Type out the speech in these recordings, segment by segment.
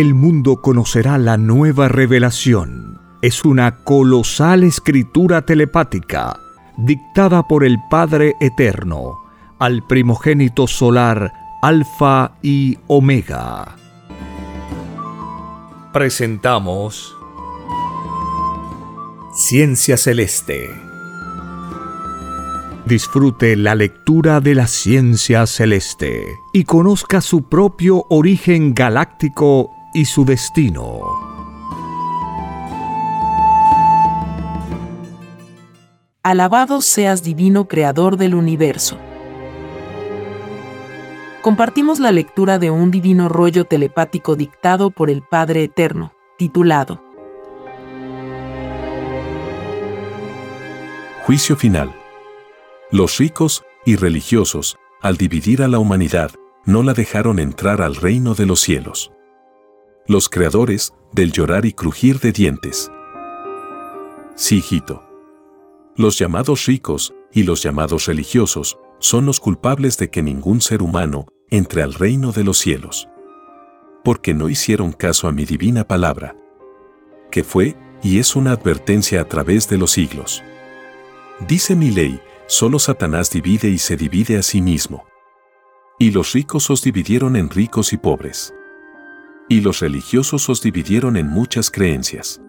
el mundo conocerá la nueva revelación. Es una colosal escritura telepática, dictada por el Padre Eterno, al primogénito solar Alfa y Omega. Presentamos Ciencia Celeste. Disfrute la lectura de la ciencia celeste y conozca su propio origen galáctico y su destino. Alabado seas divino creador del universo. Compartimos la lectura de un divino rollo telepático dictado por el Padre Eterno, titulado Juicio final. Los ricos y religiosos, al dividir a la humanidad, no la dejaron entrar al reino de los cielos. Los creadores, del llorar y crujir de dientes. Sí, hijito. Los llamados ricos y los llamados religiosos son los culpables de que ningún ser humano entre al reino de los cielos. Porque no hicieron caso a mi divina palabra, que fue y es una advertencia a través de los siglos. Dice mi ley, solo Satanás divide y se divide a sí mismo. Y los ricos os dividieron en ricos y pobres. Y los religiosos os dividieron en muchas creencias.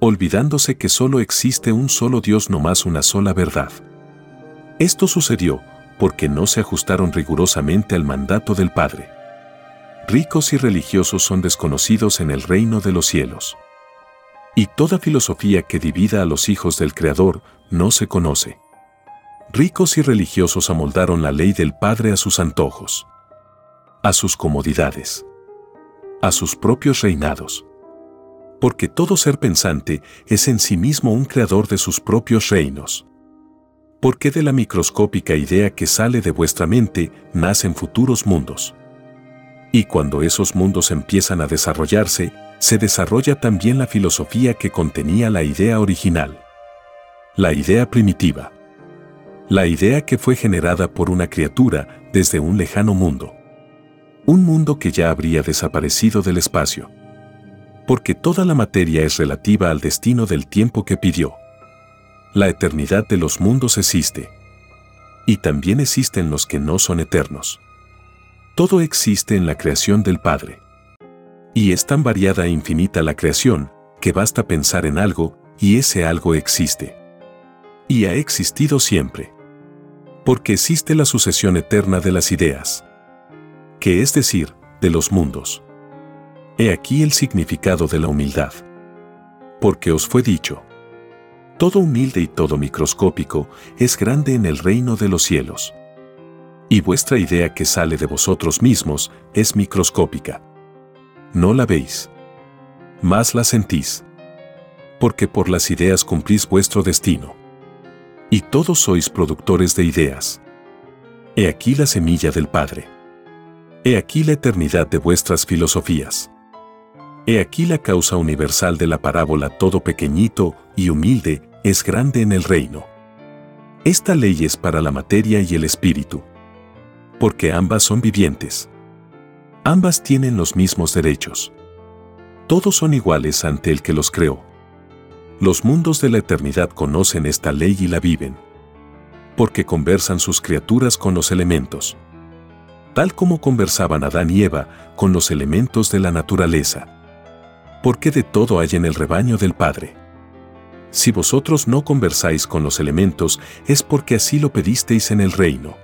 Olvidándose que solo existe un solo Dios no más una sola verdad. Esto sucedió porque no se ajustaron rigurosamente al mandato del Padre. Ricos y religiosos son desconocidos en el reino de los cielos. Y toda filosofía que divida a los hijos del Creador no se conoce. Ricos y religiosos amoldaron la ley del Padre a sus antojos, a sus comodidades, a sus propios reinados. Porque todo ser pensante es en sí mismo un creador de sus propios reinos. Porque de la microscópica idea que sale de vuestra mente nacen futuros mundos. Y cuando esos mundos empiezan a desarrollarse, se desarrolla también la filosofía que contenía la idea original. La idea primitiva. La idea que fue generada por una criatura desde un lejano mundo. Un mundo que ya habría desaparecido del espacio. Porque toda la materia es relativa al destino del tiempo que pidió. La eternidad de los mundos existe. Y también existen los que no son eternos. Todo existe en la creación del Padre. Y es tan variada e infinita la creación, que basta pensar en algo, y ese algo existe y ha existido siempre. Porque existe la sucesión eterna de las ideas, que es decir, de los mundos. He aquí el significado de la humildad. Porque os fue dicho, todo humilde y todo microscópico es grande en el reino de los cielos. Y vuestra idea que sale de vosotros mismos es microscópica. No la veis, más la sentís. Porque por las ideas cumplís vuestro destino y todos sois productores de ideas. He aquí la semilla del Padre. He aquí la eternidad de vuestras filosofías. He aquí la causa universal de la parábola todo pequeñito y humilde es grande en el reino. Esta ley es para la materia y el espíritu. Porque ambas son vivientes. Ambas tienen los mismos derechos. Todos son iguales ante el que los creó. Los mundos de la eternidad conocen esta ley y la viven. Porque conversan sus criaturas con los elementos. Tal como conversaban Adán y Eva con los elementos de la naturaleza. Porque de todo hay en el rebaño del Padre. Si vosotros no conversáis con los elementos es porque así lo pedisteis en el reino.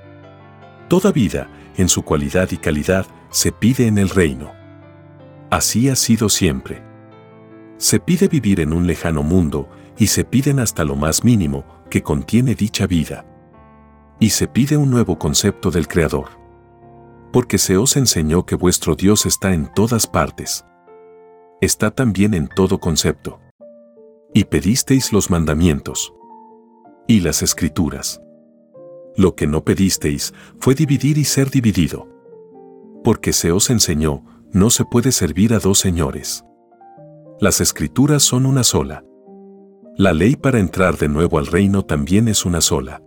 Toda vida, en su cualidad y calidad, se pide en el reino. Así ha sido siempre. Se pide vivir en un lejano mundo y se piden hasta lo más mínimo que contiene dicha vida. Y se pide un nuevo concepto del Creador. Porque se os enseñó que vuestro Dios está en todas partes. Está también en todo concepto. Y pedisteis los mandamientos. Y las escrituras. Lo que no pedisteis fue dividir y ser dividido. Porque se os enseñó, no se puede servir a dos señores. Las escrituras son una sola. La ley para entrar de nuevo al reino también es una sola.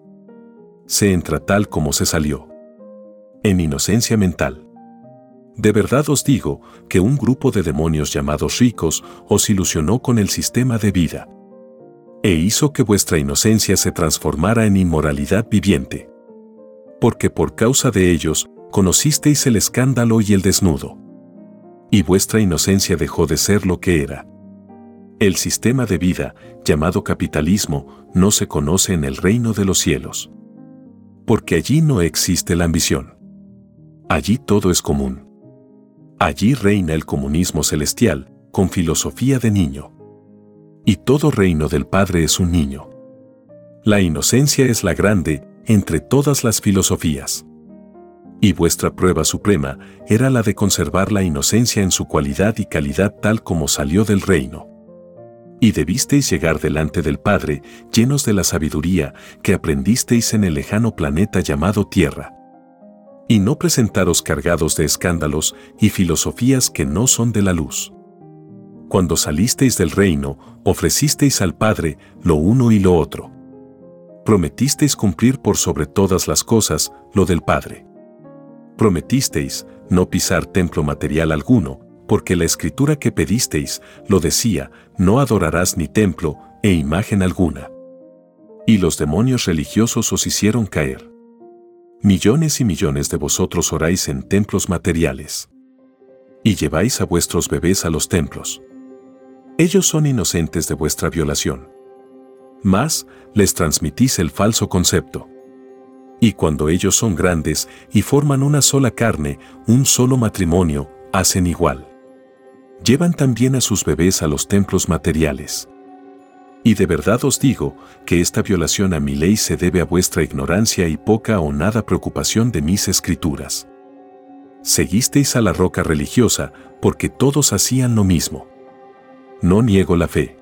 Se entra tal como se salió. En inocencia mental. De verdad os digo que un grupo de demonios llamados ricos os ilusionó con el sistema de vida e hizo que vuestra inocencia se transformara en inmoralidad viviente. Porque por causa de ellos conocisteis el escándalo y el desnudo. Y vuestra inocencia dejó de ser lo que era. El sistema de vida, llamado capitalismo, no se conoce en el reino de los cielos. Porque allí no existe la ambición. Allí todo es común. Allí reina el comunismo celestial, con filosofía de niño y todo reino del Padre es un niño. La inocencia es la grande entre todas las filosofías. Y vuestra prueba suprema era la de conservar la inocencia en su cualidad y calidad tal como salió del reino. Y debisteis llegar delante del Padre llenos de la sabiduría que aprendisteis en el lejano planeta llamado Tierra. Y no presentaros cargados de escándalos y filosofías que no son de la luz cuando salisteis del reino, ofrecisteis al Padre lo uno y lo otro. Prometisteis cumplir por sobre todas las cosas lo del Padre. Prometisteis no pisar templo material alguno, porque la escritura que pedisteis lo decía, no adorarás ni templo e imagen alguna. Y los demonios religiosos os hicieron caer. Millones y millones de vosotros oráis en templos materiales. Y lleváis a vuestros bebés a los templos. Ellos son inocentes de vuestra violación. Mas, les transmitís el falso concepto. Y cuando ellos son grandes y forman una sola carne, un solo matrimonio, hacen igual. Llevan también a sus bebés a los templos materiales. Y de verdad os digo que esta violación a mi ley se debe a vuestra ignorancia y poca o nada preocupación de mis escrituras. Seguisteis a la roca religiosa porque todos hacían lo mismo no niego la fe.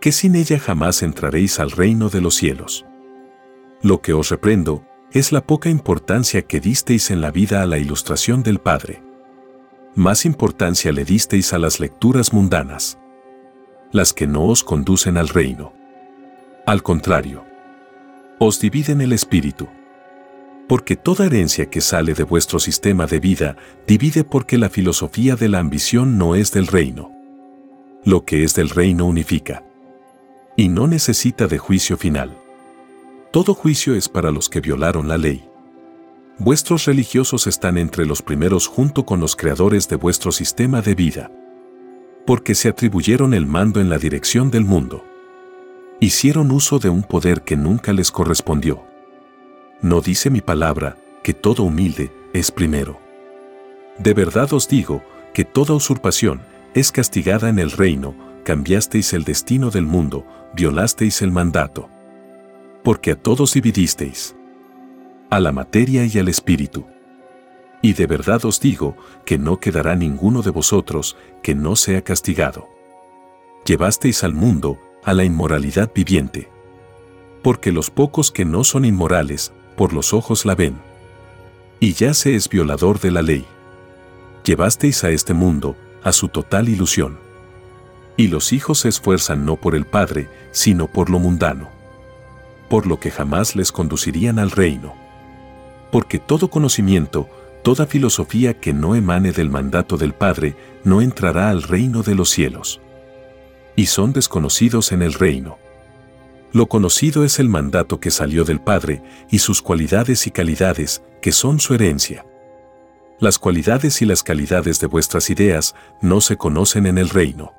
Que sin ella jamás entraréis al reino de los cielos. Lo que os reprendo es la poca importancia que disteis en la vida a la ilustración del Padre. Más importancia le disteis a las lecturas mundanas, las que no os conducen al reino. Al contrario, os dividen el espíritu. Porque toda herencia que sale de vuestro sistema de vida divide porque la filosofía de la ambición no es del reino lo que es del reino unifica. Y no necesita de juicio final. Todo juicio es para los que violaron la ley. Vuestros religiosos están entre los primeros junto con los creadores de vuestro sistema de vida. Porque se atribuyeron el mando en la dirección del mundo. Hicieron uso de un poder que nunca les correspondió. No dice mi palabra que todo humilde es primero. De verdad os digo que toda usurpación, es castigada en el reino, cambiasteis el destino del mundo, violasteis el mandato. Porque a todos dividisteis. A la materia y al espíritu. Y de verdad os digo que no quedará ninguno de vosotros que no sea castigado. Llevasteis al mundo a la inmoralidad viviente. Porque los pocos que no son inmorales, por los ojos la ven. Y ya se es violador de la ley. Llevasteis a este mundo a su total ilusión. Y los hijos se esfuerzan no por el Padre, sino por lo mundano. Por lo que jamás les conducirían al reino. Porque todo conocimiento, toda filosofía que no emane del mandato del Padre, no entrará al reino de los cielos. Y son desconocidos en el reino. Lo conocido es el mandato que salió del Padre y sus cualidades y calidades, que son su herencia. Las cualidades y las calidades de vuestras ideas no se conocen en el reino.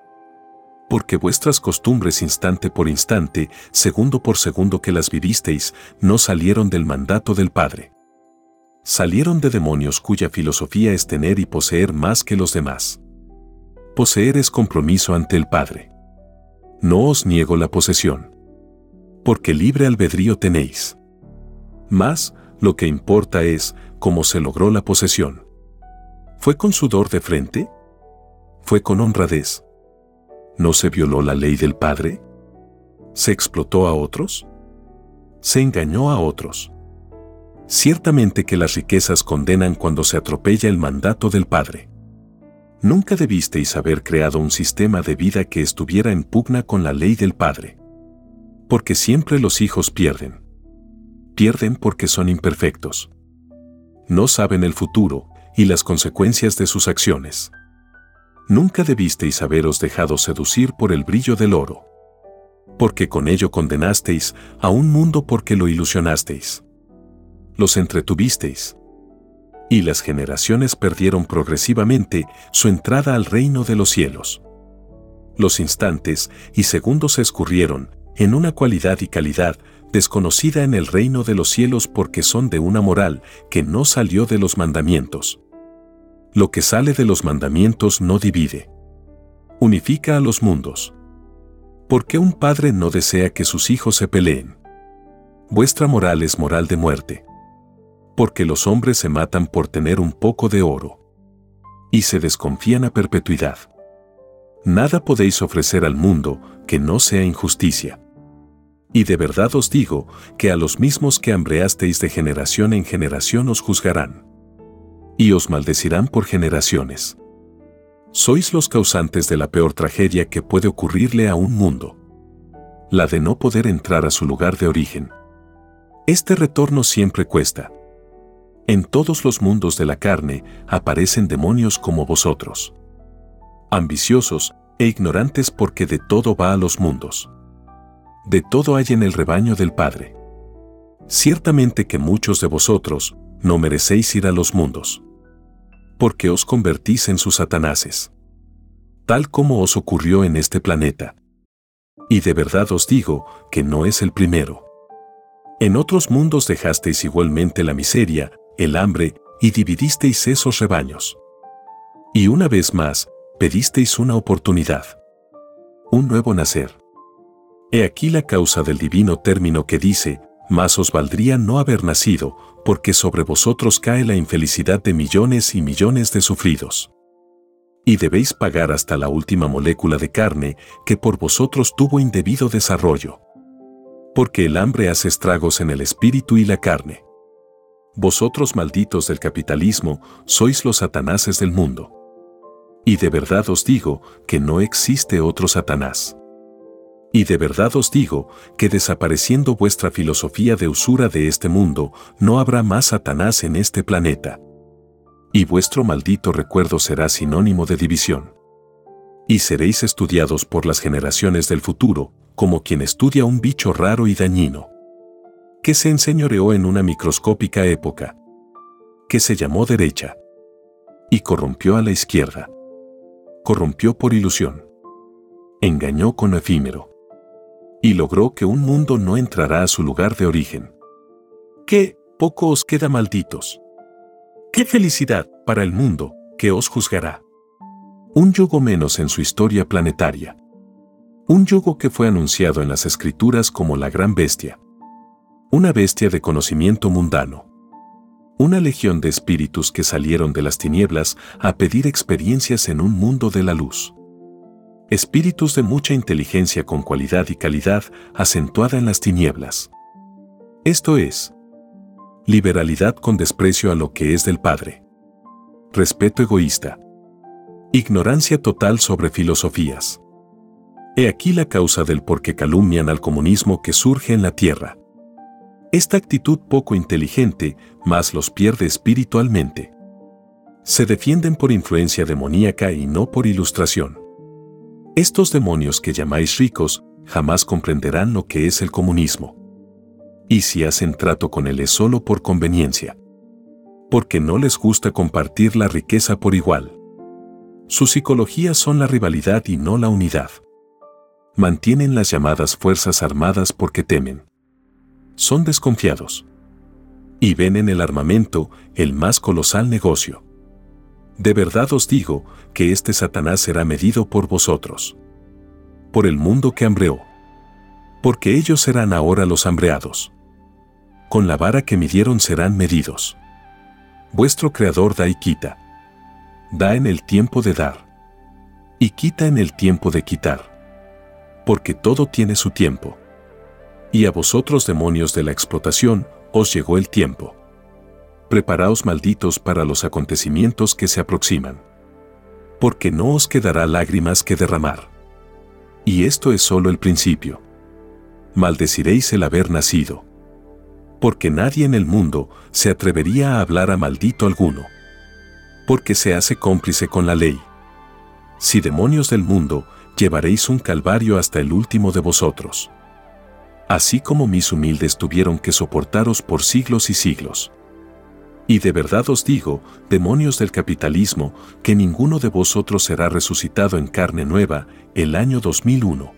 Porque vuestras costumbres instante por instante, segundo por segundo que las vivisteis, no salieron del mandato del Padre. Salieron de demonios cuya filosofía es tener y poseer más que los demás. Poseer es compromiso ante el Padre. No os niego la posesión. Porque libre albedrío tenéis. Más, lo que importa es cómo se logró la posesión. ¿Fue con sudor de frente? ¿Fue con honradez? ¿No se violó la ley del Padre? ¿Se explotó a otros? ¿Se engañó a otros? Ciertamente que las riquezas condenan cuando se atropella el mandato del Padre. Nunca debisteis haber creado un sistema de vida que estuviera en pugna con la ley del Padre. Porque siempre los hijos pierden. Pierden porque son imperfectos. No saben el futuro y las consecuencias de sus acciones. Nunca debisteis haberos dejado seducir por el brillo del oro. Porque con ello condenasteis a un mundo porque lo ilusionasteis. Los entretuvisteis. Y las generaciones perdieron progresivamente su entrada al reino de los cielos. Los instantes y segundos escurrieron, en una cualidad y calidad desconocida en el reino de los cielos porque son de una moral que no salió de los mandamientos. Lo que sale de los mandamientos no divide. Unifica a los mundos. ¿Por qué un padre no desea que sus hijos se peleen? Vuestra moral es moral de muerte. Porque los hombres se matan por tener un poco de oro. Y se desconfían a perpetuidad. Nada podéis ofrecer al mundo que no sea injusticia. Y de verdad os digo que a los mismos que hambreasteis de generación en generación os juzgarán y os maldecirán por generaciones. Sois los causantes de la peor tragedia que puede ocurrirle a un mundo. La de no poder entrar a su lugar de origen. Este retorno siempre cuesta. En todos los mundos de la carne aparecen demonios como vosotros. Ambiciosos e ignorantes porque de todo va a los mundos. De todo hay en el rebaño del Padre. Ciertamente que muchos de vosotros no merecéis ir a los mundos porque os convertís en sus satanases. Tal como os ocurrió en este planeta. Y de verdad os digo que no es el primero. En otros mundos dejasteis igualmente la miseria, el hambre, y dividisteis esos rebaños. Y una vez más, pedisteis una oportunidad. Un nuevo nacer. He aquí la causa del divino término que dice, más os valdría no haber nacido, porque sobre vosotros cae la infelicidad de millones y millones de sufridos. Y debéis pagar hasta la última molécula de carne que por vosotros tuvo indebido desarrollo. Porque el hambre hace estragos en el espíritu y la carne. Vosotros malditos del capitalismo, sois los satanases del mundo. Y de verdad os digo que no existe otro Satanás. Y de verdad os digo que desapareciendo vuestra filosofía de usura de este mundo, no habrá más Satanás en este planeta. Y vuestro maldito recuerdo será sinónimo de división. Y seréis estudiados por las generaciones del futuro, como quien estudia un bicho raro y dañino. Que se enseñoreó en una microscópica época. Que se llamó derecha. Y corrompió a la izquierda. Corrompió por ilusión. Engañó con efímero y logró que un mundo no entrará a su lugar de origen. ¡Qué poco os queda malditos! ¡Qué felicidad para el mundo que os juzgará! Un yugo menos en su historia planetaria. Un yugo que fue anunciado en las escrituras como la gran bestia. Una bestia de conocimiento mundano. Una legión de espíritus que salieron de las tinieblas a pedir experiencias en un mundo de la luz espíritus de mucha inteligencia con cualidad y calidad acentuada en las tinieblas. Esto es, liberalidad con desprecio a lo que es del Padre, respeto egoísta, ignorancia total sobre filosofías. He aquí la causa del por qué calumnian al comunismo que surge en la tierra. Esta actitud poco inteligente más los pierde espiritualmente. Se defienden por influencia demoníaca y no por ilustración. Estos demonios que llamáis ricos jamás comprenderán lo que es el comunismo. Y si hacen trato con él es solo por conveniencia. Porque no les gusta compartir la riqueza por igual. Su psicología son la rivalidad y no la unidad. Mantienen las llamadas Fuerzas Armadas porque temen. Son desconfiados. Y ven en el armamento el más colosal negocio. De verdad os digo que este Satanás será medido por vosotros. Por el mundo que hambreó. Porque ellos serán ahora los hambreados. Con la vara que midieron serán medidos. Vuestro Creador da y quita. Da en el tiempo de dar. Y quita en el tiempo de quitar. Porque todo tiene su tiempo. Y a vosotros demonios de la explotación, os llegó el tiempo preparaos malditos para los acontecimientos que se aproximan. Porque no os quedará lágrimas que derramar. Y esto es solo el principio. Maldeciréis el haber nacido. Porque nadie en el mundo se atrevería a hablar a maldito alguno. porque se hace cómplice con la ley. Si demonios del mundo, llevaréis un calvario hasta el último de vosotros. Así como mis humildes tuvieron que soportaros por siglos y siglos. Y de verdad os digo, demonios del capitalismo, que ninguno de vosotros será resucitado en carne nueva el año 2001.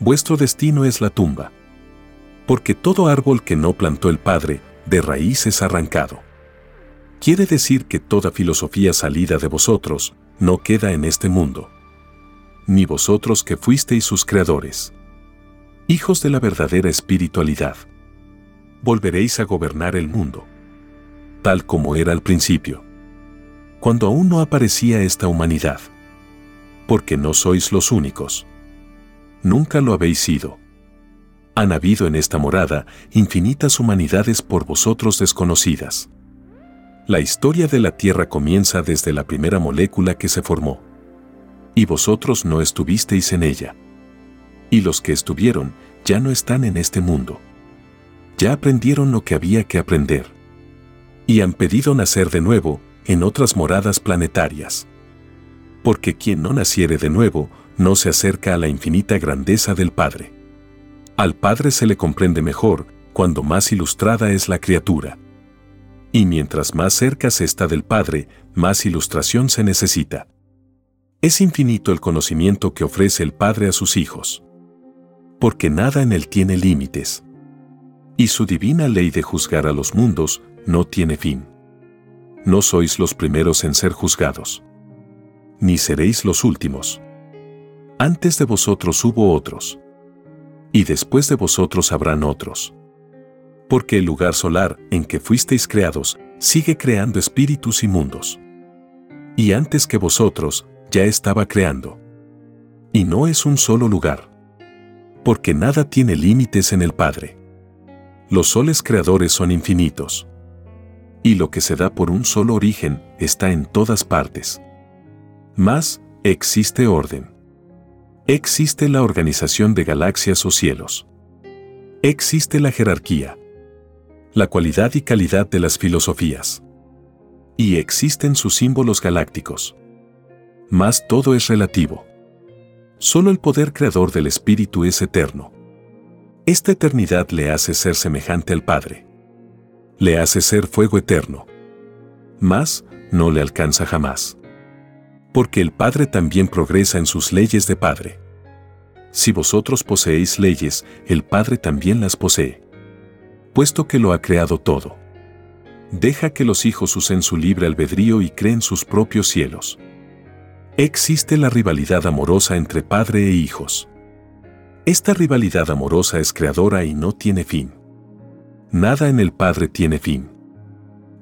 Vuestro destino es la tumba. Porque todo árbol que no plantó el Padre, de raíz es arrancado. Quiere decir que toda filosofía salida de vosotros no queda en este mundo. Ni vosotros que fuisteis sus creadores. Hijos de la verdadera espiritualidad. Volveréis a gobernar el mundo tal como era al principio. Cuando aún no aparecía esta humanidad. Porque no sois los únicos. Nunca lo habéis sido. Han habido en esta morada infinitas humanidades por vosotros desconocidas. La historia de la Tierra comienza desde la primera molécula que se formó. Y vosotros no estuvisteis en ella. Y los que estuvieron ya no están en este mundo. Ya aprendieron lo que había que aprender y han pedido nacer de nuevo en otras moradas planetarias. Porque quien no naciere de nuevo no se acerca a la infinita grandeza del Padre. Al Padre se le comprende mejor cuando más ilustrada es la criatura. Y mientras más cerca se está del Padre, más ilustración se necesita. Es infinito el conocimiento que ofrece el Padre a sus hijos. Porque nada en él tiene límites. Y su divina ley de juzgar a los mundos no tiene fin. No sois los primeros en ser juzgados. Ni seréis los últimos. Antes de vosotros hubo otros. Y después de vosotros habrán otros. Porque el lugar solar en que fuisteis creados sigue creando espíritus y mundos. Y antes que vosotros ya estaba creando. Y no es un solo lugar. Porque nada tiene límites en el Padre. Los soles creadores son infinitos y lo que se da por un solo origen está en todas partes. Más, existe orden. Existe la organización de galaxias o cielos. Existe la jerarquía. La cualidad y calidad de las filosofías. Y existen sus símbolos galácticos. Más todo es relativo. Solo el poder creador del espíritu es eterno. Esta eternidad le hace ser semejante al Padre le hace ser fuego eterno. Más no le alcanza jamás. Porque el Padre también progresa en sus leyes de Padre. Si vosotros poseéis leyes, el Padre también las posee. Puesto que lo ha creado todo. Deja que los hijos usen su libre albedrío y creen sus propios cielos. Existe la rivalidad amorosa entre padre e hijos. Esta rivalidad amorosa es creadora y no tiene fin. Nada en el Padre tiene fin.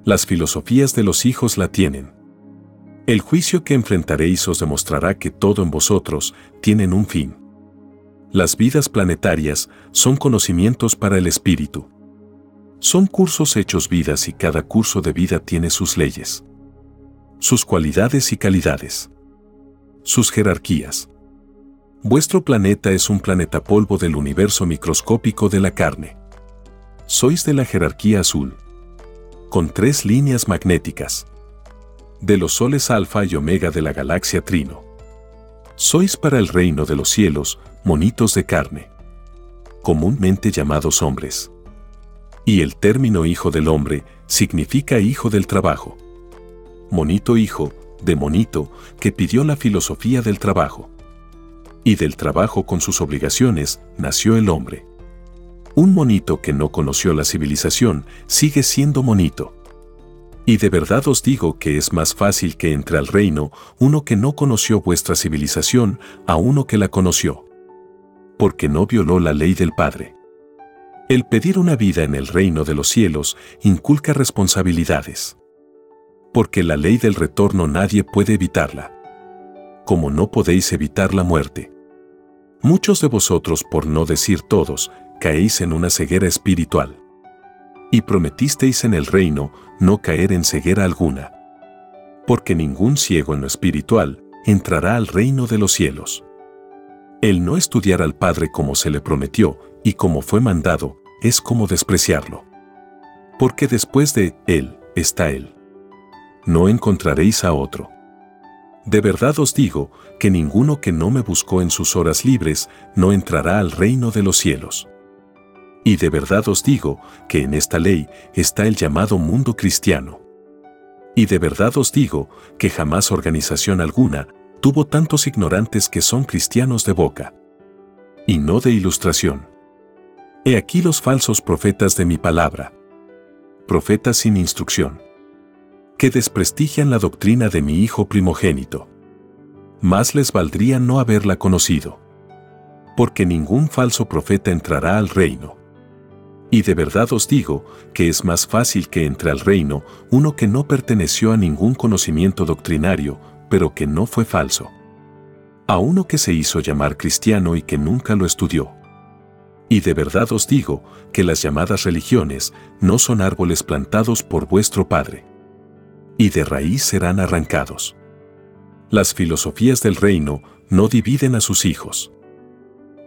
Las filosofías de los hijos la tienen. El juicio que enfrentaréis os demostrará que todo en vosotros tienen un fin. Las vidas planetarias son conocimientos para el espíritu. Son cursos hechos vidas y cada curso de vida tiene sus leyes, sus cualidades y calidades, sus jerarquías. Vuestro planeta es un planeta polvo del universo microscópico de la carne. Sois de la jerarquía azul. Con tres líneas magnéticas. De los soles alfa y omega de la galaxia Trino. Sois para el reino de los cielos, monitos de carne. Comúnmente llamados hombres. Y el término hijo del hombre significa hijo del trabajo. Monito hijo, de monito, que pidió la filosofía del trabajo. Y del trabajo con sus obligaciones nació el hombre. Un monito que no conoció la civilización sigue siendo monito. Y de verdad os digo que es más fácil que entre al reino uno que no conoció vuestra civilización a uno que la conoció. Porque no violó la ley del Padre. El pedir una vida en el reino de los cielos inculca responsabilidades. Porque la ley del retorno nadie puede evitarla. Como no podéis evitar la muerte. Muchos de vosotros, por no decir todos, caéis en una ceguera espiritual. Y prometisteis en el reino no caer en ceguera alguna. Porque ningún ciego en lo espiritual entrará al reino de los cielos. El no estudiar al Padre como se le prometió y como fue mandado, es como despreciarlo. Porque después de Él está Él. No encontraréis a otro. De verdad os digo que ninguno que no me buscó en sus horas libres no entrará al reino de los cielos. Y de verdad os digo que en esta ley está el llamado mundo cristiano. Y de verdad os digo que jamás organización alguna tuvo tantos ignorantes que son cristianos de boca. Y no de ilustración. He aquí los falsos profetas de mi palabra. Profetas sin instrucción. Que desprestigian la doctrina de mi hijo primogénito. Más les valdría no haberla conocido. Porque ningún falso profeta entrará al reino. Y de verdad os digo que es más fácil que entre al reino uno que no perteneció a ningún conocimiento doctrinario, pero que no fue falso. A uno que se hizo llamar cristiano y que nunca lo estudió. Y de verdad os digo que las llamadas religiones no son árboles plantados por vuestro Padre. Y de raíz serán arrancados. Las filosofías del reino no dividen a sus hijos.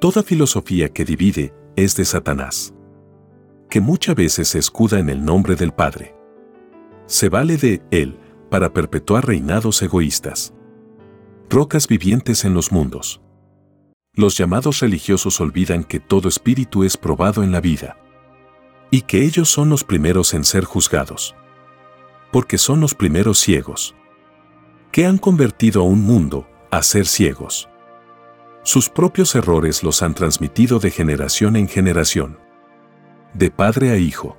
Toda filosofía que divide es de Satanás que muchas veces se escuda en el nombre del Padre. Se vale de Él para perpetuar reinados egoístas. Rocas vivientes en los mundos. Los llamados religiosos olvidan que todo espíritu es probado en la vida. Y que ellos son los primeros en ser juzgados. Porque son los primeros ciegos. Que han convertido a un mundo a ser ciegos. Sus propios errores los han transmitido de generación en generación de padre a hijo.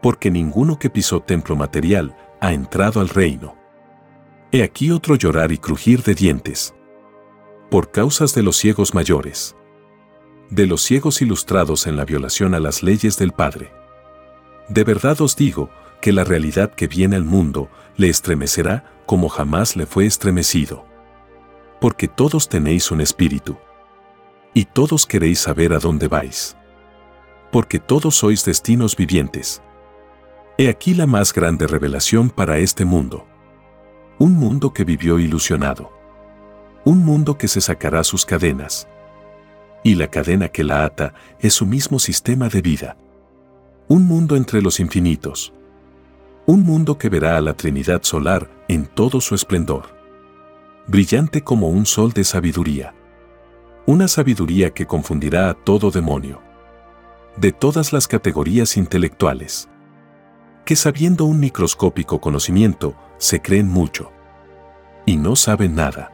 Porque ninguno que pisó templo material ha entrado al reino. He aquí otro llorar y crujir de dientes. Por causas de los ciegos mayores. De los ciegos ilustrados en la violación a las leyes del Padre. De verdad os digo que la realidad que viene al mundo le estremecerá como jamás le fue estremecido. Porque todos tenéis un espíritu. Y todos queréis saber a dónde vais porque todos sois destinos vivientes. He aquí la más grande revelación para este mundo. Un mundo que vivió ilusionado. Un mundo que se sacará sus cadenas. Y la cadena que la ata es su mismo sistema de vida. Un mundo entre los infinitos. Un mundo que verá a la Trinidad solar en todo su esplendor. Brillante como un sol de sabiduría. Una sabiduría que confundirá a todo demonio de todas las categorías intelectuales, que sabiendo un microscópico conocimiento, se creen mucho y no saben nada.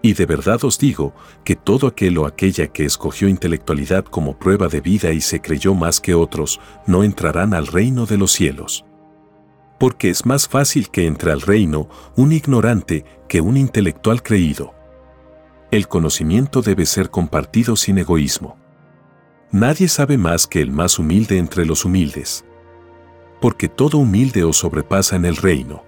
Y de verdad os digo que todo aquel o aquella que escogió intelectualidad como prueba de vida y se creyó más que otros, no entrarán al reino de los cielos. Porque es más fácil que entre al reino un ignorante que un intelectual creído. El conocimiento debe ser compartido sin egoísmo. Nadie sabe más que el más humilde entre los humildes. Porque todo humilde os sobrepasa en el reino.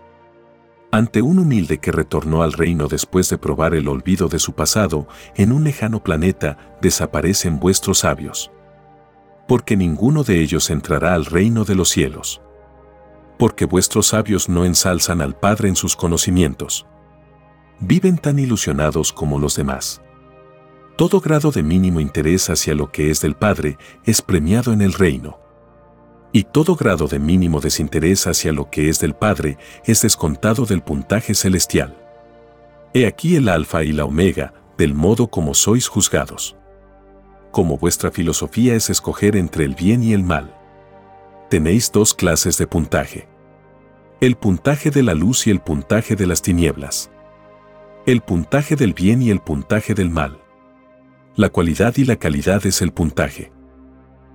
Ante un humilde que retornó al reino después de probar el olvido de su pasado, en un lejano planeta desaparecen vuestros sabios. Porque ninguno de ellos entrará al reino de los cielos. Porque vuestros sabios no ensalzan al Padre en sus conocimientos. Viven tan ilusionados como los demás. Todo grado de mínimo interés hacia lo que es del Padre es premiado en el reino. Y todo grado de mínimo desinterés hacia lo que es del Padre es descontado del puntaje celestial. He aquí el alfa y la omega, del modo como sois juzgados. Como vuestra filosofía es escoger entre el bien y el mal. Tenéis dos clases de puntaje. El puntaje de la luz y el puntaje de las tinieblas. El puntaje del bien y el puntaje del mal la cualidad y la calidad es el puntaje.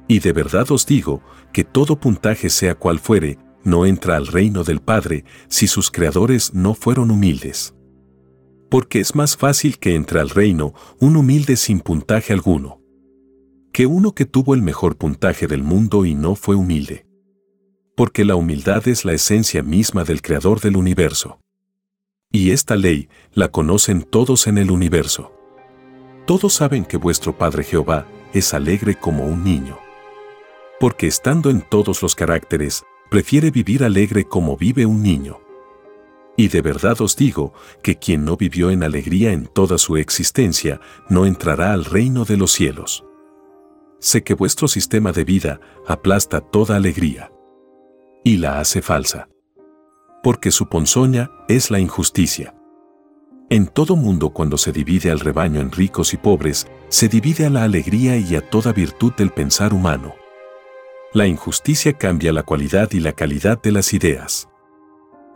Y de verdad os digo que todo puntaje sea cual fuere, no entra al reino del Padre si sus creadores no fueron humildes. Porque es más fácil que entre al reino un humilde sin puntaje alguno, que uno que tuvo el mejor puntaje del mundo y no fue humilde. Porque la humildad es la esencia misma del Creador del universo. Y esta ley la conocen todos en el universo. Todos saben que vuestro Padre Jehová es alegre como un niño. Porque estando en todos los caracteres, prefiere vivir alegre como vive un niño. Y de verdad os digo que quien no vivió en alegría en toda su existencia, no entrará al reino de los cielos. Sé que vuestro sistema de vida aplasta toda alegría. Y la hace falsa. Porque su ponzoña es la injusticia. En todo mundo cuando se divide al rebaño en ricos y pobres, se divide a la alegría y a toda virtud del pensar humano. La injusticia cambia la cualidad y la calidad de las ideas.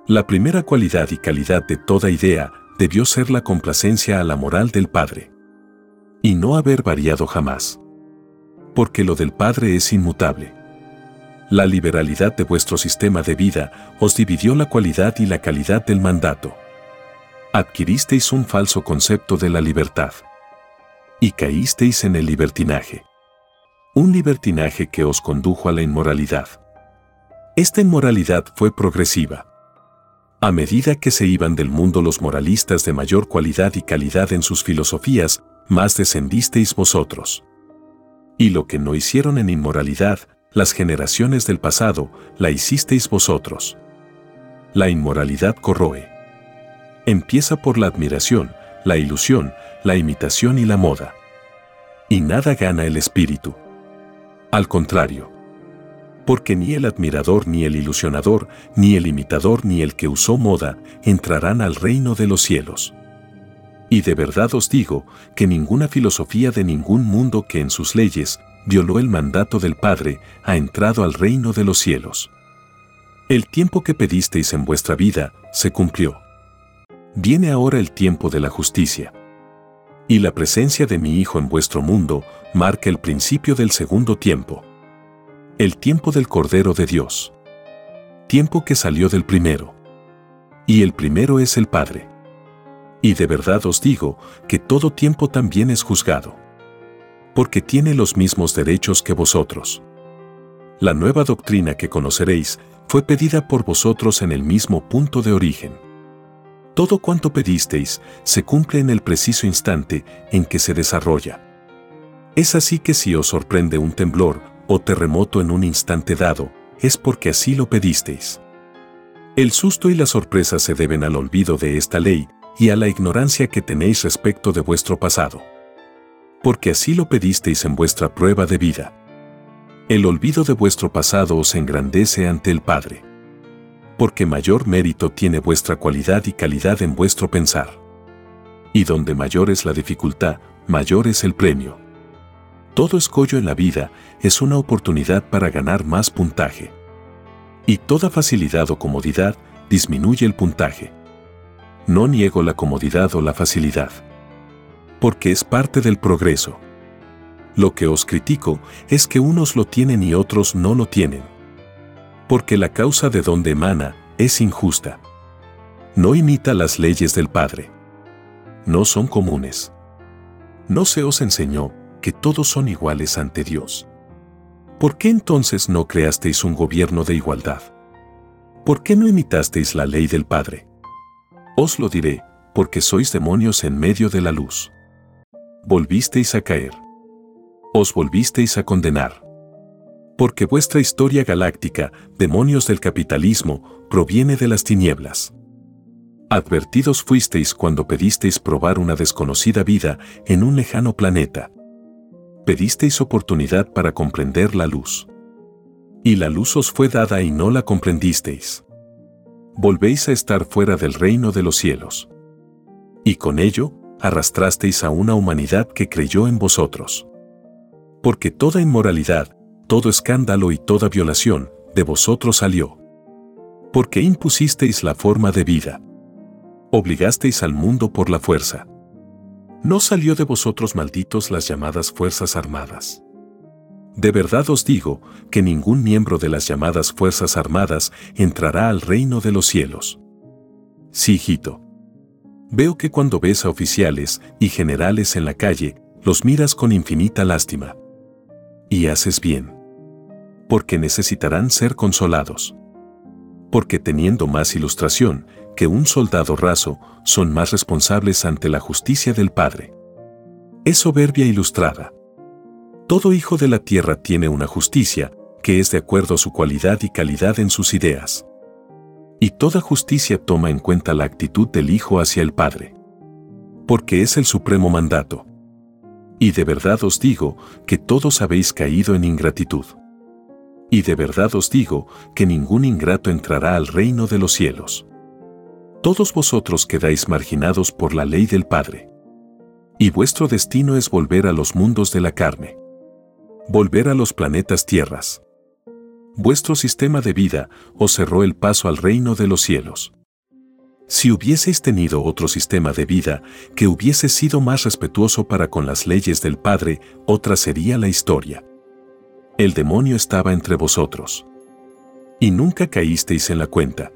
La primera cualidad y calidad de toda idea debió ser la complacencia a la moral del Padre. Y no haber variado jamás. Porque lo del Padre es inmutable. La liberalidad de vuestro sistema de vida os dividió la cualidad y la calidad del mandato adquiristeis un falso concepto de la libertad. Y caísteis en el libertinaje. Un libertinaje que os condujo a la inmoralidad. Esta inmoralidad fue progresiva. A medida que se iban del mundo los moralistas de mayor cualidad y calidad en sus filosofías, más descendisteis vosotros. Y lo que no hicieron en inmoralidad, las generaciones del pasado, la hicisteis vosotros. La inmoralidad corroe empieza por la admiración, la ilusión, la imitación y la moda. Y nada gana el espíritu. Al contrario. Porque ni el admirador, ni el ilusionador, ni el imitador, ni el que usó moda entrarán al reino de los cielos. Y de verdad os digo que ninguna filosofía de ningún mundo que en sus leyes violó el mandato del Padre ha entrado al reino de los cielos. El tiempo que pedisteis en vuestra vida se cumplió. Viene ahora el tiempo de la justicia. Y la presencia de mi Hijo en vuestro mundo marca el principio del segundo tiempo. El tiempo del Cordero de Dios. Tiempo que salió del primero. Y el primero es el Padre. Y de verdad os digo que todo tiempo también es juzgado. Porque tiene los mismos derechos que vosotros. La nueva doctrina que conoceréis fue pedida por vosotros en el mismo punto de origen. Todo cuanto pedisteis se cumple en el preciso instante en que se desarrolla. Es así que si os sorprende un temblor o terremoto en un instante dado, es porque así lo pedisteis. El susto y la sorpresa se deben al olvido de esta ley y a la ignorancia que tenéis respecto de vuestro pasado. Porque así lo pedisteis en vuestra prueba de vida. El olvido de vuestro pasado os engrandece ante el Padre porque mayor mérito tiene vuestra cualidad y calidad en vuestro pensar. Y donde mayor es la dificultad, mayor es el premio. Todo escollo en la vida es una oportunidad para ganar más puntaje. Y toda facilidad o comodidad disminuye el puntaje. No niego la comodidad o la facilidad. Porque es parte del progreso. Lo que os critico es que unos lo tienen y otros no lo tienen porque la causa de donde emana es injusta. No imita las leyes del Padre. No son comunes. No se os enseñó que todos son iguales ante Dios. ¿Por qué entonces no creasteis un gobierno de igualdad? ¿Por qué no imitasteis la ley del Padre? Os lo diré, porque sois demonios en medio de la luz. Volvisteis a caer. Os volvisteis a condenar porque vuestra historia galáctica, demonios del capitalismo, proviene de las tinieblas. Advertidos fuisteis cuando pedisteis probar una desconocida vida en un lejano planeta. Pedisteis oportunidad para comprender la luz. Y la luz os fue dada y no la comprendisteis. Volvéis a estar fuera del reino de los cielos. Y con ello, arrastrasteis a una humanidad que creyó en vosotros. Porque toda inmoralidad, todo escándalo y toda violación de vosotros salió. Porque impusisteis la forma de vida. Obligasteis al mundo por la fuerza. No salió de vosotros malditos las llamadas Fuerzas Armadas. De verdad os digo que ningún miembro de las llamadas Fuerzas Armadas entrará al reino de los cielos. Sí, hijito. Veo que cuando ves a oficiales y generales en la calle, los miras con infinita lástima. Y haces bien porque necesitarán ser consolados. Porque teniendo más ilustración que un soldado raso, son más responsables ante la justicia del Padre. Es soberbia ilustrada. Todo hijo de la tierra tiene una justicia que es de acuerdo a su cualidad y calidad en sus ideas. Y toda justicia toma en cuenta la actitud del Hijo hacia el Padre. Porque es el supremo mandato. Y de verdad os digo que todos habéis caído en ingratitud Y de verdad os digo que ningún ingrato entrará al reino de los cielos. Todos vosotros quedáis marginados por la ley del Padre. Y vuestro destino es volver a los mundos de la carne. Volver a los planetas tierras. Vuestro sistema de vida os cerró el paso al reino de los cielos. Si hubieseis tenido otro sistema de vida que hubiese sido más respetuoso para con las leyes del Padre, otra sería la historia. El demonio estaba entre vosotros. Y nunca caísteis en la cuenta.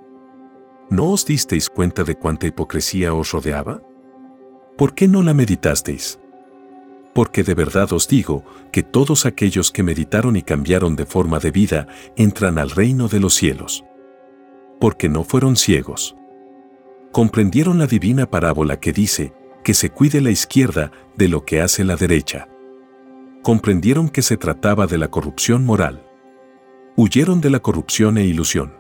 ¿No os disteis cuenta de cuánta hipocresía os rodeaba? ¿Por qué no la meditasteis? Porque de verdad os digo que todos aquellos que meditaron y cambiaron de forma de vida entran al reino de los cielos. Porque no fueron ciegos. Comprendieron la divina parábola que dice que se cuide la izquierda de lo que hace la derecha. Comprendieron que se trataba de la corrupción moral. Huyeron de la corrupción e ilusión.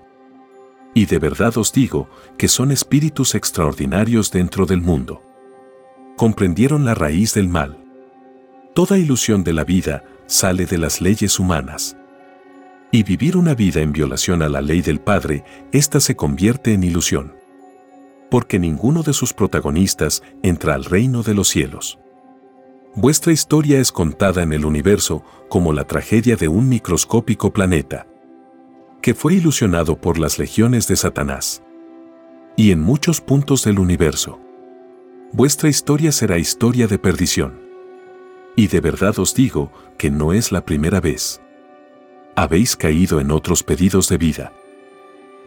Y de verdad os digo que son espíritus extraordinarios dentro del mundo. Comprendieron la raíz del mal. Toda ilusión de la vida sale de las leyes humanas. Y vivir una vida en violación a la ley del Padre, ésta se convierte en ilusión. Porque ninguno de sus protagonistas entra al reino de los cielos. Vuestra historia es contada en el universo como la tragedia de un microscópico planeta que fue ilusionado por las legiones de Satanás. Y en muchos puntos del universo. Vuestra historia será historia de perdición. Y de verdad os digo que no es la primera vez. Habéis caído en otros pedidos de vida.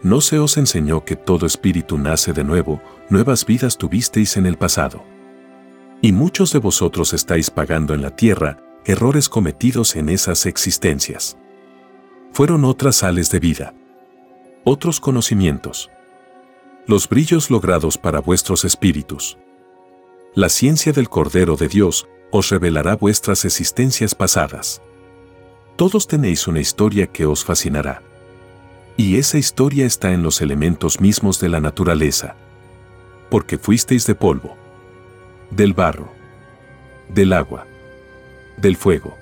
¿No se os enseñó que todo espíritu nace de nuevo, nuevas vidas tuvisteis en el pasado? Y muchos de vosotros estáis pagando en la tierra errores cometidos en esas existencias fueron otras sales de vida. Otros conocimientos. Los brillos logrados para vuestros espíritus. La ciencia del Cordero de Dios os revelará vuestras existencias pasadas. Todos tenéis una historia que os fascinará. Y esa historia está en los elementos mismos de la naturaleza. Porque fuisteis de polvo, del barro, del agua, del fuego.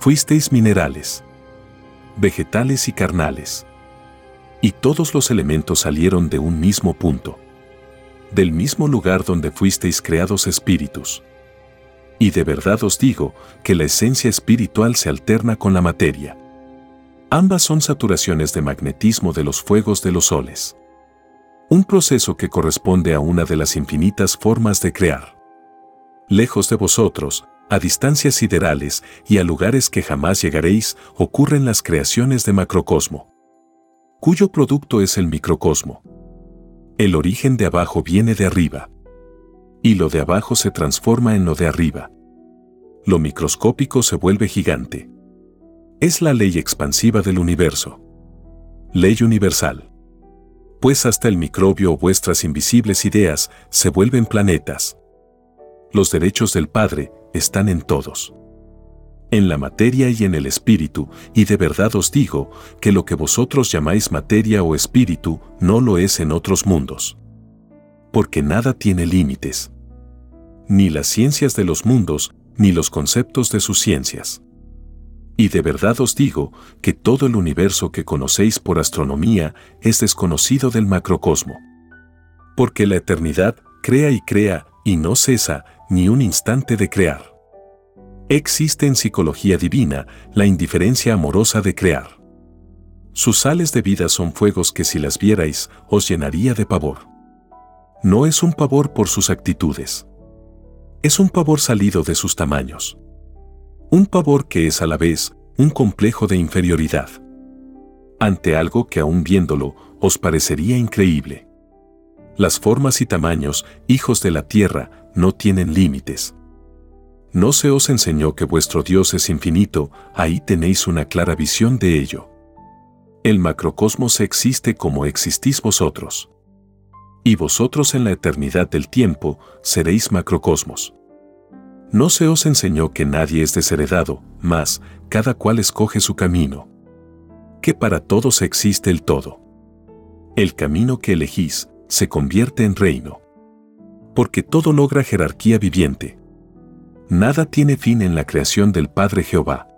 Fuisteis minerales vegetales y carnales. Y todos los elementos salieron de un mismo punto. Del mismo lugar donde fuisteis creados espíritus. Y de verdad os digo que la esencia espiritual se alterna con la materia. Ambas son saturaciones de magnetismo de los fuegos de los soles. Un proceso que corresponde a una de las infinitas formas de crear. Lejos de vosotros, a distancias siderales y a lugares que jamás llegaréis, ocurren las creaciones de macrocosmo, cuyo producto es el microcosmo. El origen de abajo viene de arriba, y lo de abajo se transforma en lo de arriba. Lo microscópico se vuelve gigante. Es la ley expansiva del universo. Ley universal. Pues hasta el microbio o vuestras invisibles ideas se vuelven planetas. Los derechos del Padre, están en todos. En la materia y en el espíritu, y de verdad os digo que lo que vosotros llamáis materia o espíritu no lo es en otros mundos. Porque nada tiene límites. Ni las ciencias de los mundos, ni los conceptos de sus ciencias. Y de verdad os digo que todo el universo que conocéis por astronomía es desconocido del macrocosmo. Porque la eternidad crea y crea y no cesa ni un instante de crear. Existe en psicología divina la indiferencia amorosa de crear. Sus sales de vida son fuegos que si las vierais os llenaría de pavor. No es un pavor por sus actitudes. Es un pavor salido de sus tamaños. Un pavor que es a la vez un complejo de inferioridad. Ante algo que aún viéndolo os parecería increíble. Las formas y tamaños, hijos de la tierra, no tienen límites. No se os enseñó que vuestro Dios es infinito, ahí tenéis una clara visión de ello. El macrocosmos existe como existís vosotros. Y vosotros en la eternidad del tiempo seréis macrocosmos. No se os enseñó que nadie es desheredado, mas cada cual escoge su camino. Que para todos existe el todo. El camino que elegís se convierte en reino porque todo logra jerarquía viviente. Nada tiene fin en la creación del Padre Jehová.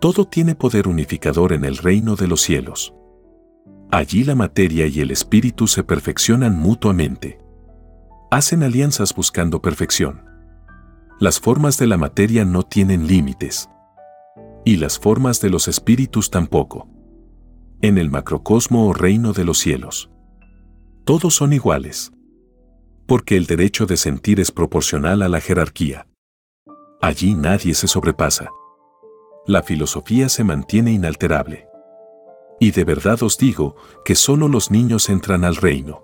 Todo tiene poder unificador en el reino de los cielos. Allí la materia y el espíritu se perfeccionan mutuamente. Hacen alianzas buscando perfección. Las formas de la materia no tienen límites. Y las formas de los espíritus tampoco. En el macrocosmo o reino de los cielos. Todos son iguales. Porque el derecho de sentir es proporcional a la jerarquía. Allí nadie se sobrepasa. La filosofía se mantiene inalterable. Y de verdad os digo que solo los niños entran al reino.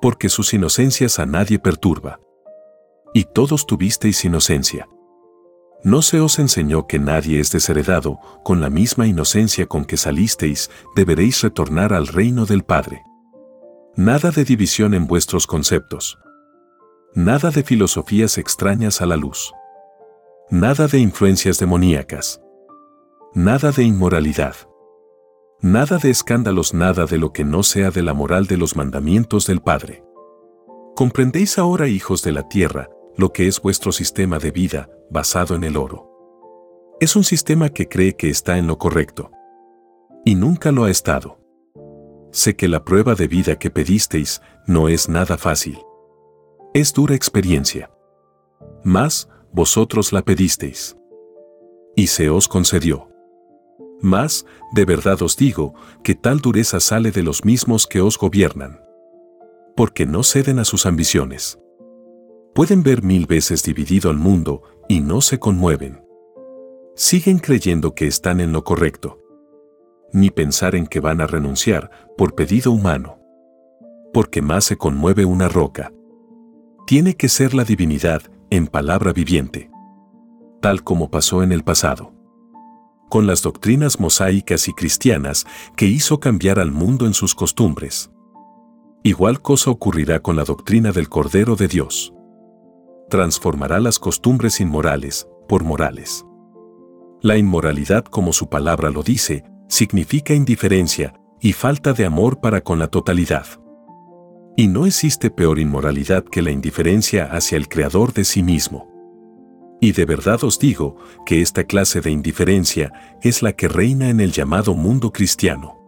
Porque sus inocencias a nadie perturba. Y todos tuvisteis inocencia. ¿No se os enseñó que nadie es desheredado, con la misma inocencia con que salisteis, deberéis retornar al reino del Padre? Nada de división en vuestros conceptos. Nada de filosofías extrañas a la luz. Nada de influencias demoníacas. Nada de inmoralidad. Nada de escándalos, nada de lo que no sea de la moral de los mandamientos del Padre. Comprendéis ahora, hijos de la tierra, lo que es vuestro sistema de vida, basado en el oro. Es un sistema que cree que está en lo correcto. Y nunca lo ha estado. Sé que la prueba de vida que pedisteis no es nada fácil. Es dura experiencia. Mas, vosotros la pedisteis. Y se os concedió. Mas, de verdad os digo, que tal dureza sale de los mismos que os gobiernan. Porque no ceden a sus ambiciones. Pueden ver mil veces dividido al mundo y no se conmueven. Siguen creyendo que están en lo correcto. Ni pensar en que van a renunciar por pedido humano. Porque más se conmueve una roca. Tiene que ser la divinidad en palabra viviente. Tal como pasó en el pasado con las doctrinas mosaicas y cristianas que hizo cambiar al mundo en sus costumbres. Igual cosa ocurrirá con la doctrina del Cordero de Dios. Transformará las costumbres inmorales por morales. La inmoralidad, como su palabra lo dice, significa indiferencia y falta de amor para con la totalidad. Y no existe peor inmoralidad que la indiferencia hacia el Creador de sí mismo. Y de verdad os digo que esta clase de indiferencia es la que reina en el llamado mundo cristiano.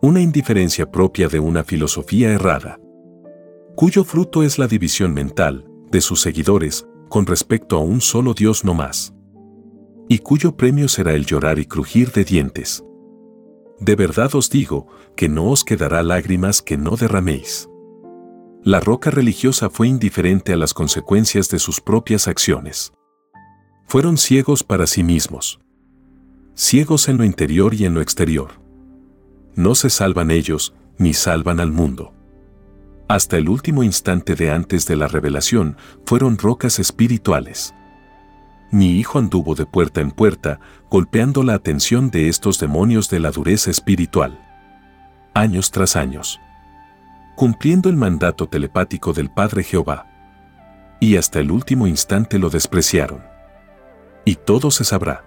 Una indiferencia propia de una filosofía errada, cuyo fruto es la división mental de sus seguidores con respecto a un solo Dios no más, y cuyo premio será el llorar y crujir de dientes. De verdad os digo que no os quedará lágrimas que no derraméis. La roca religiosa fue indiferente a las consecuencias de sus propias acciones fueron ciegos para sí mismos. Ciegos en lo interior y en lo exterior. No se salvan ellos, ni salvan al mundo. Hasta el último instante de antes de la revelación fueron rocas espirituales. Mi hijo anduvo de puerta en puerta, golpeando la atención de estos demonios de la dureza espiritual. Años tras años. Cumpliendo el mandato telepático del Padre Jehová. Y hasta el último instante lo despreciaron y todo se sabrá.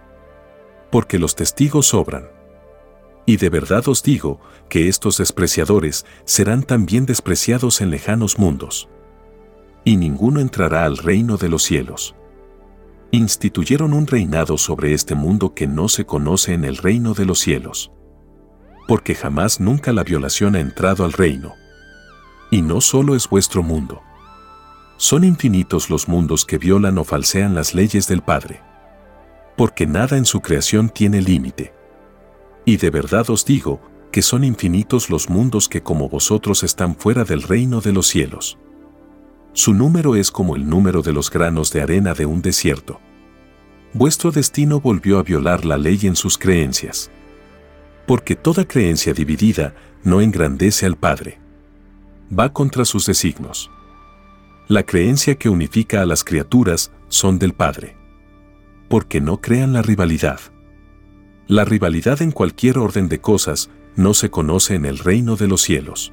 Porque los testigos sobran. Y de verdad os digo que estos despreciadores serán también despreciados en lejanos mundos. Y ninguno entrará al reino de los cielos. Instituyeron un reinado sobre este mundo que no se conoce en el reino de los cielos. Porque jamás nunca la violación ha entrado al reino. Y no solo es vuestro mundo. Son infinitos los mundos que violan o falsean las leyes del Padre porque nada en su creación tiene límite. Y de verdad os digo, que son infinitos los mundos que como vosotros están fuera del reino de los cielos. Su número es como el número de los granos de arena de un desierto. Vuestro destino volvió a violar la ley en sus creencias. Porque toda creencia dividida no engrandece al Padre. Va contra sus designos. La creencia que unifica a las criaturas son del Padre porque no crean la rivalidad. La rivalidad en cualquier orden de cosas no se conoce en el reino de los cielos.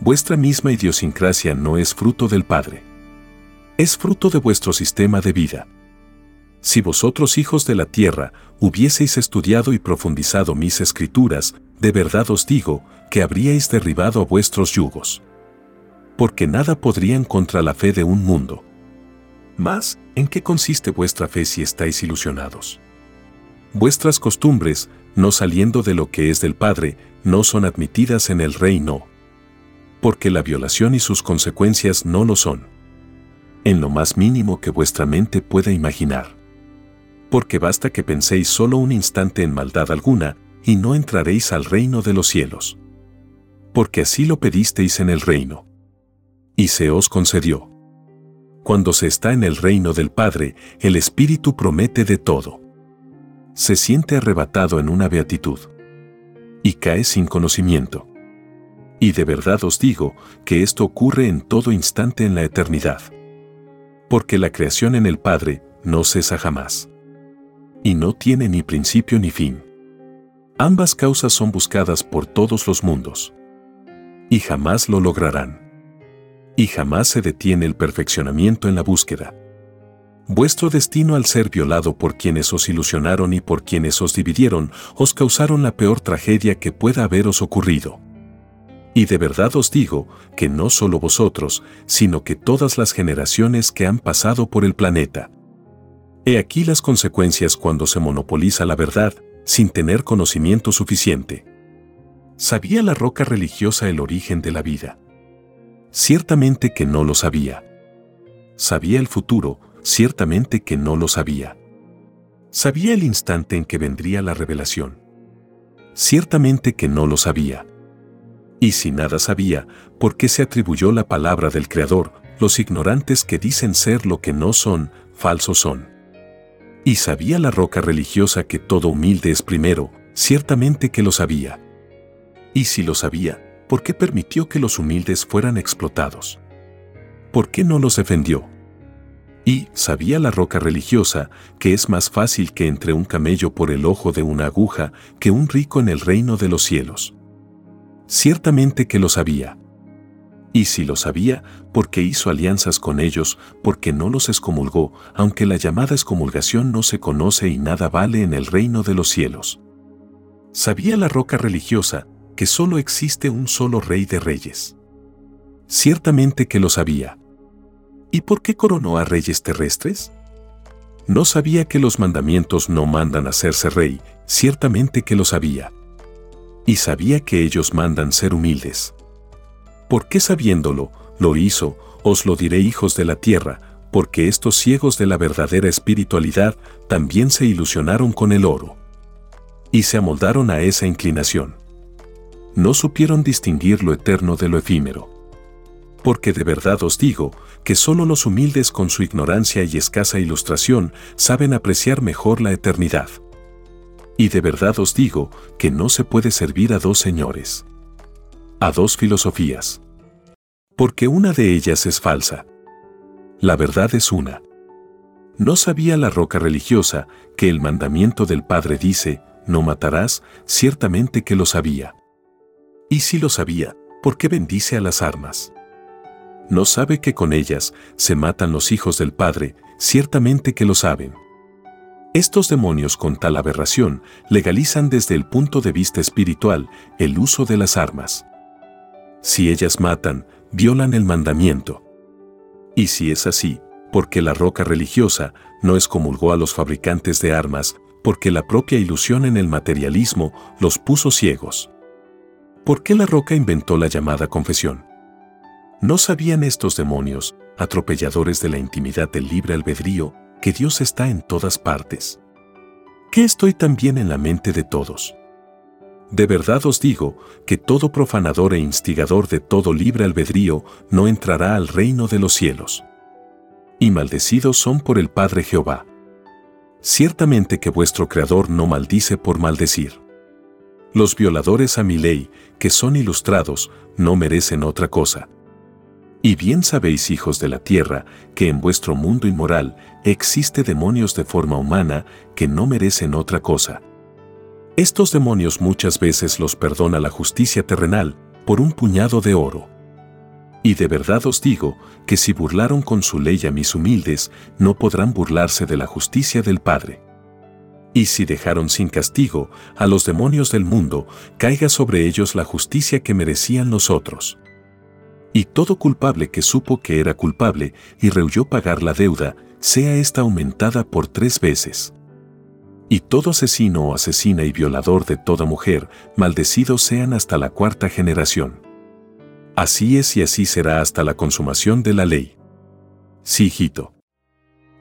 Vuestra misma idiosincrasia no es fruto del Padre. Es fruto de vuestro sistema de vida. Si vosotros hijos de la tierra hubieseis estudiado y profundizado mis escrituras, de verdad os digo que habríais derribado a vuestros yugos. Porque nada podrían contra la fe de un mundo. Mas, ¿en qué consiste vuestra fe si estáis ilusionados? Vuestras costumbres, no saliendo de lo que es del Padre, no son admitidas en el reino. Porque la violación y sus consecuencias no lo son. En lo más mínimo que vuestra mente pueda imaginar. Porque basta que penséis solo un instante en maldad alguna, y no entraréis al reino de los cielos. Porque así lo pedisteis en el reino. Y se os concedió. Cuando se está en el reino del Padre, el Espíritu promete de todo. Se siente arrebatado en una beatitud. Y cae sin conocimiento. Y de verdad os digo que esto ocurre en todo instante en la eternidad. Porque la creación en el Padre no cesa jamás. Y no tiene ni principio ni fin. Ambas causas son buscadas por todos los mundos. Y jamás lo lograrán. Y jamás se detiene el perfeccionamiento en la búsqueda. Vuestro destino al ser violado por quienes os ilusionaron y por quienes os dividieron, os causaron la peor tragedia que pueda haberos ocurrido. Y de verdad os digo que no solo vosotros, sino que todas las generaciones que han pasado por el planeta. He aquí las consecuencias cuando se monopoliza la verdad, sin tener conocimiento suficiente. ¿Sabía la roca religiosa el origen de la vida? Ciertamente que no lo sabía. ¿Sabía el futuro? Ciertamente que no lo sabía. ¿Sabía el instante en que vendría la revelación? Ciertamente que no lo sabía. Y si nada sabía, ¿por qué se atribuyó la palabra del Creador, los ignorantes que dicen ser lo que no son, falsos son? Y sabía la roca religiosa que todo humilde es primero, ciertamente que lo sabía. Y si lo sabía, ¿por qué permitió que los humildes fueran explotados? ¿Por qué no los defendió? Y sabía la roca religiosa que es más fácil que entre un camello por el ojo de una aguja que un rico en el reino de los cielos. Ciertamente que lo sabía. Y si lo sabía, porque hizo alianzas con ellos, porque no los excomulgó, aunque la llamada excomulgación no se conoce y nada vale en el reino de los cielos. Sabía la roca religiosa que solo existe un solo rey de reyes. Ciertamente que lo sabía. ¿Y por qué coronó a reyes terrestres? No sabía que los mandamientos no mandan hacerse rey, ciertamente que lo sabía y sabía que ellos mandan ser humildes. ¿Por qué sabiéndolo, lo hizo, os lo diré hijos de la tierra, porque estos ciegos de la verdadera espiritualidad también se ilusionaron con el oro. Y se amoldaron a esa inclinación. No supieron distinguir lo eterno de lo efímero. Porque de verdad os digo que solo los humildes con su ignorancia y escasa ilustración saben apreciar mejor la eternidad. Y de verdad os digo que no se puede servir a dos señores. A dos filosofías. Porque una de ellas es falsa. La verdad es una. ¿No sabía la roca religiosa que el mandamiento del Padre dice, no matarás? Ciertamente que lo sabía. Y si lo sabía, ¿por qué bendice a las armas? ¿No sabe que con ellas se matan los hijos del Padre? Ciertamente que lo saben. Estos demonios con tal aberración legalizan desde el punto de vista espiritual el uso de las armas. Si ellas matan, violan el mandamiento. Y si es así, porque la roca religiosa no excomulgó a los fabricantes de armas, porque la propia ilusión en el materialismo los puso ciegos. ¿Por qué la roca inventó la llamada confesión? ¿No sabían estos demonios, atropelladores de la intimidad del libre albedrío, que Dios está en todas partes. Que estoy también en la mente de todos. De verdad os digo que todo profanador e instigador de todo libre albedrío no entrará al reino de los cielos. Y maldecidos son por el Padre Jehová. Ciertamente que vuestro Creador no maldice por maldecir. Los violadores a mi ley, que son ilustrados, no merecen otra cosa y bien sabéis, hijos de la tierra, que en vuestro mundo inmoral existe demonios de forma humana que no merecen otra cosa. Estos demonios muchas veces los perdona la justicia terrenal por un puñado de oro. Y de verdad os digo que si burlaron con su ley a mis humildes, no podrán burlarse de la justicia del Padre. Y si dejaron sin castigo a los demonios del mundo, caiga sobre ellos la justicia que merecían los otros y todo culpable que supo que era culpable y rehuyó pagar la deuda, sea esta aumentada por tres veces. Y todo asesino o asesina y violador de toda mujer, maldecidos sean hasta la cuarta generación. Así es y así será hasta la consumación de la ley. Sí, hijito.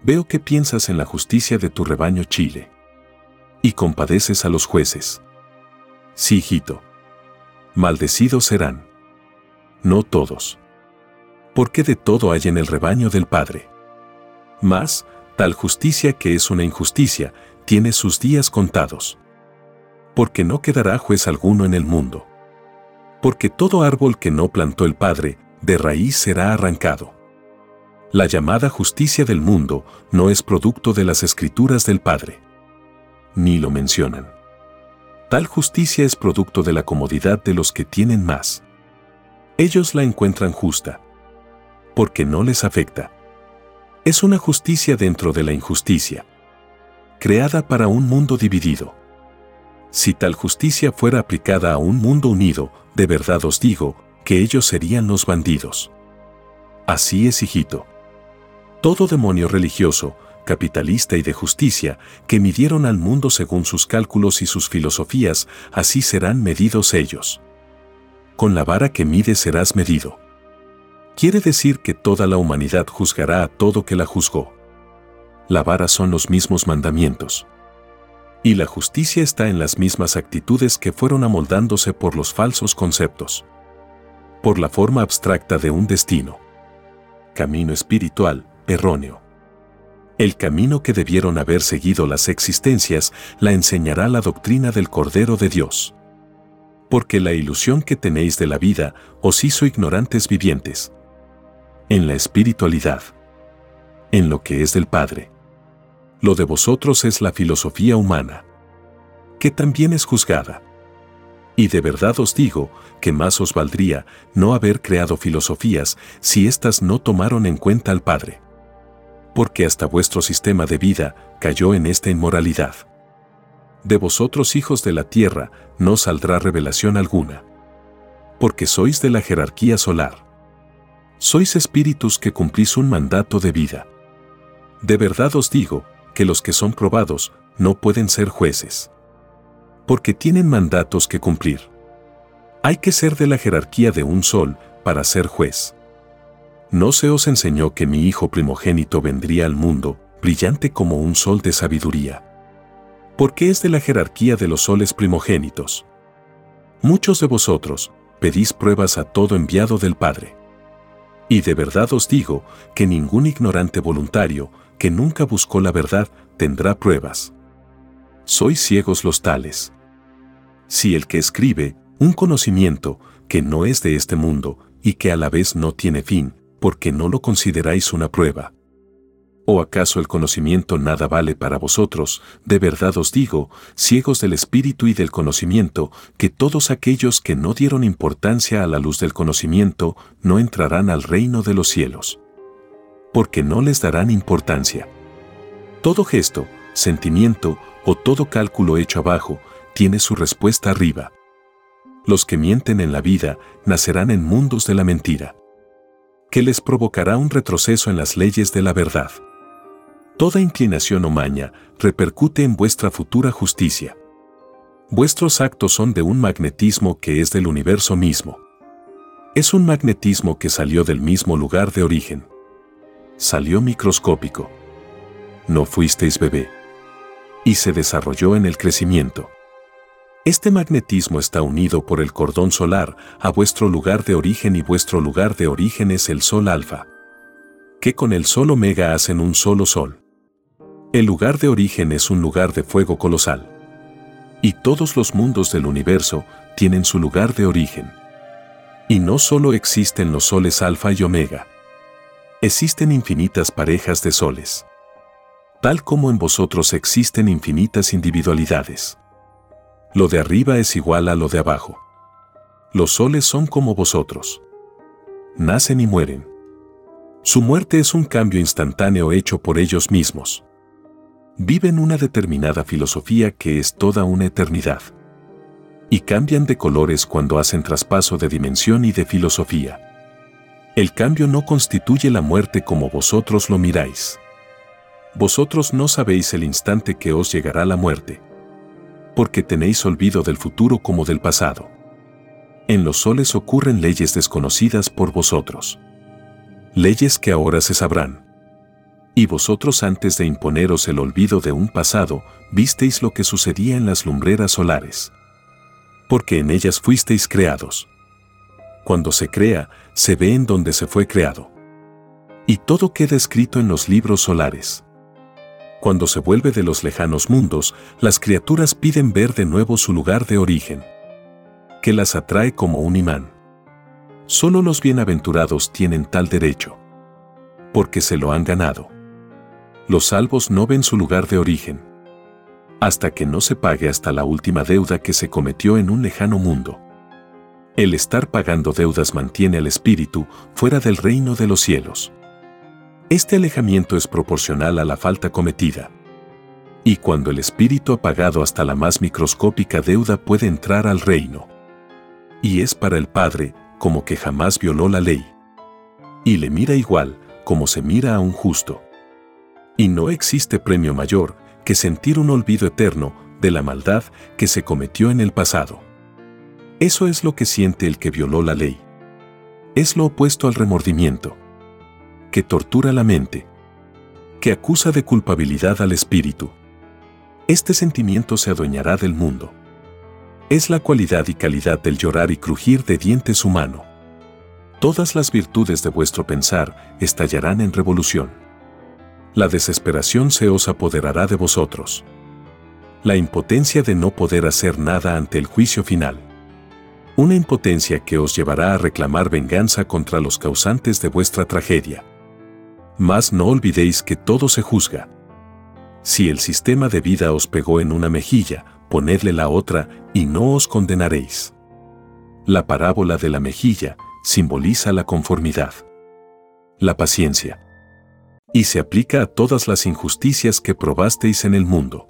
Veo que piensas en la justicia de tu rebaño Chile. Y compadeces a los jueces. Sí, hijito. Maldecidos serán. No todos. Porque de todo hay en el rebaño del Padre. Mas, tal justicia que es una injusticia, tiene sus días contados. Porque no quedará juez alguno en el mundo. Porque todo árbol que no plantó el Padre, de raíz será arrancado. La llamada justicia del mundo no es producto de las escrituras del Padre. Ni lo mencionan. Tal justicia es producto de la comodidad de los que tienen más. Ellos la encuentran justa. Porque no les afecta. Es una justicia dentro de la injusticia creada para un mundo dividido. Si tal justicia fuera aplicada a un mundo unido, de verdad os digo, que ellos serían los bandidos. Así es, hijito. Todo demonio religioso, capitalista y de justicia, que midieron al mundo según sus cálculos y sus filosofías, así serán medidos ellos. Con la vara que mide serás medido. Quiere decir que toda la humanidad juzgará a todo que la juzgó la vara son los mismos mandamientos. Y la justicia está en las mismas actitudes que fueron amoldándose por los falsos conceptos. Por la forma abstracta de un destino. Camino espiritual, erróneo. El camino que debieron haber seguido las existencias la enseñará la doctrina del Cordero de Dios. Porque la ilusión que tenéis de la vida os hizo ignorantes vivientes. En la espiritualidad. En lo que es del Padre lo de vosotros es la filosofía humana, que también es juzgada. Y de verdad os digo que más os valdría no haber creado filosofías si éstas no tomaron en cuenta al Padre. Porque hasta vuestro sistema de vida cayó en esta inmoralidad. De vosotros hijos de la tierra no saldrá revelación alguna. Porque sois de la jerarquía solar. Sois espíritus que cumplís un mandato de vida. De verdad os digo que los que son probados no pueden ser jueces. Porque tienen mandatos que cumplir. Hay que ser de la jerarquía de un sol para ser juez. ¿No se os enseñó que mi hijo primogénito vendría al mundo, brillante como un sol de sabiduría? Porque es de la jerarquía de los soles primogénitos. Muchos de vosotros pedís pruebas a todo enviado del Padre. Y de verdad os digo que ningún ignorante voluntario que nunca buscó la verdad, tendrá pruebas. Sois ciegos los tales. Si el que escribe, un conocimiento que no es de este mundo y que a la vez no tiene fin, porque no lo consideráis una prueba. ¿O acaso el conocimiento nada vale para vosotros? De verdad os digo, ciegos del espíritu y del conocimiento, que todos aquellos que no dieron importancia a la luz del conocimiento no entrarán al reino de los cielos porque no les darán importancia. Todo gesto, sentimiento o todo cálculo hecho abajo tiene su respuesta arriba. Los que mienten en la vida nacerán en mundos de la mentira, que les provocará un retroceso en las leyes de la verdad. Toda inclinación o maña repercute en vuestra futura justicia. Vuestros actos son de un magnetismo que es del universo mismo. Es un magnetismo que salió del mismo lugar de origen salió microscópico. No fuisteis bebé. Y se desarrolló en el crecimiento. Este magnetismo está unido por el cordón solar a vuestro lugar de origen y vuestro lugar de origen es el Sol alfa. Que con el Sol omega hacen un solo Sol. El lugar de origen es un lugar de fuego colosal. Y todos los mundos del universo tienen su lugar de origen. Y no solo existen los soles alfa y omega existen infinitas parejas de soles. Tal como en vosotros existen infinitas individualidades. Lo de arriba es igual a lo de abajo. Los soles son como vosotros. Nacen y mueren. Su muerte es un cambio instantáneo hecho por ellos mismos. Viven una determinada filosofía que es toda una eternidad. Y cambian de colores cuando hacen traspaso de dimensión y de filosofía. El cambio no constituye la muerte como vosotros lo miráis. Vosotros no sabéis el instante que os llegará la muerte, porque tenéis olvido del futuro como del pasado. En los soles ocurren leyes desconocidas por vosotros. Leyes que ahora se sabrán. Y vosotros antes de imponeros el olvido de un pasado, visteis lo que sucedía en las lumbreras solares. Porque en ellas fuisteis creados. Cuando se crea, se ve en donde se fue creado. Y todo queda escrito en los libros solares. Cuando se vuelve de los lejanos mundos, las criaturas piden ver de nuevo su lugar de origen, que las atrae como un imán. Solo los bienaventurados tienen tal derecho, porque se lo han ganado los salvos no ven su lugar de origen. Hasta que no se pague hasta la última deuda que se cometió en un lejano mundo. El estar pagando deudas mantiene al espíritu fuera del reino de los cielos. Este alejamiento es proporcional a la falta cometida. Y cuando el espíritu ha pagado hasta la más microscópica deuda puede entrar al reino. Y es para el Padre como que jamás violó la ley. Y le mira igual como se mira a un justo. Y no existe premio mayor que sentir un olvido eterno de la maldad que se cometió en el pasado. Eso es lo que siente el que violó la ley. Es lo opuesto al remordimiento, que tortura la mente, que acusa de culpabilidad al espíritu. Este sentimiento se adueñará del mundo. Es la cualidad y calidad del llorar y crujir de dientes humano. Todas las virtudes de vuestro pensar estallarán en revolución la desesperación se os apoderará de vosotros. La impotencia de no poder hacer nada ante el juicio final. Una impotencia que os llevará a reclamar venganza contra los causantes de vuestra tragedia. Mas no olvidéis que todo se juzga. Si el sistema de vida os pegó en una mejilla, ponedle la otra y no os condenaréis. La parábola de la mejilla simboliza la conformidad. La paciencia y se aplica a todas las injusticias que probasteis en el mundo.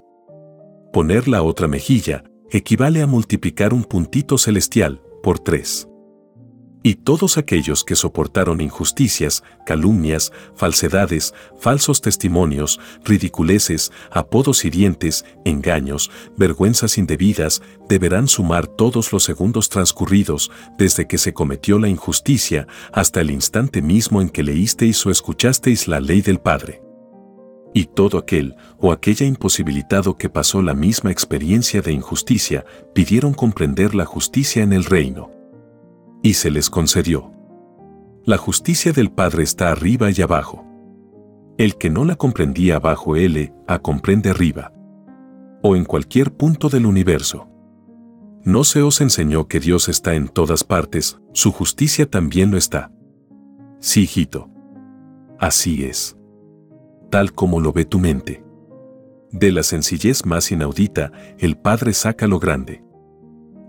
Poner la otra mejilla equivale a multiplicar un puntito celestial por tres y todos aquellos que soportaron injusticias, calumnias, falsedades, falsos testimonios, ridiculeces, apodos hirientes, engaños, vergüenzas indebidas, deberán sumar todos los segundos transcurridos desde que se cometió la injusticia hasta el instante mismo en que leísteis o escuchasteis la ley del Padre. Y todo aquel o aquella imposibilitado que pasó la misma experiencia de injusticia pidieron comprender la justicia en el reino y se les concedió. La justicia del Padre está arriba y abajo. El que no la comprendía abajo L, a comprende arriba. O en cualquier punto del universo. ¿No se os enseñó que Dios está en todas partes, su justicia también lo está? Sí, hijito. Así es. Tal como lo ve tu mente. De la sencillez más inaudita, el Padre saca lo grande.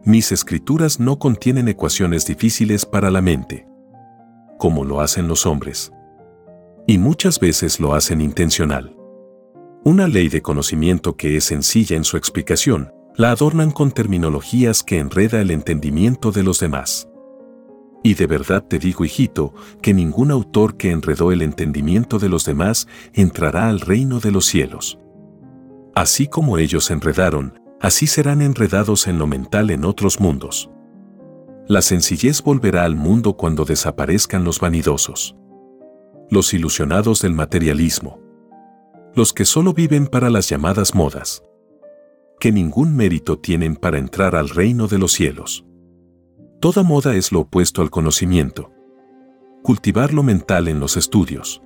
Mis escrituras no contienen ecuaciones difíciles para la mente, como lo hacen los hombres. Y muchas veces lo hacen intencional. Una ley de conocimiento que es sencilla en su explicación, la adornan con terminologías que enreda el entendimiento de los demás. Y de verdad te digo, hijito, que ningún autor que enredó el entendimiento de los demás entrará al reino de los cielos. Así como ellos enredaron, así serán enredados en lo mental en otros mundos. La sencillez volverá al mundo cuando desaparezcan los vanidosos. Los ilusionados del materialismo. Los que solo viven para las llamadas modas. Que ningún mérito tienen para entrar al reino de los cielos. Toda moda es lo opuesto al conocimiento. Cultivar lo mental en los estudios.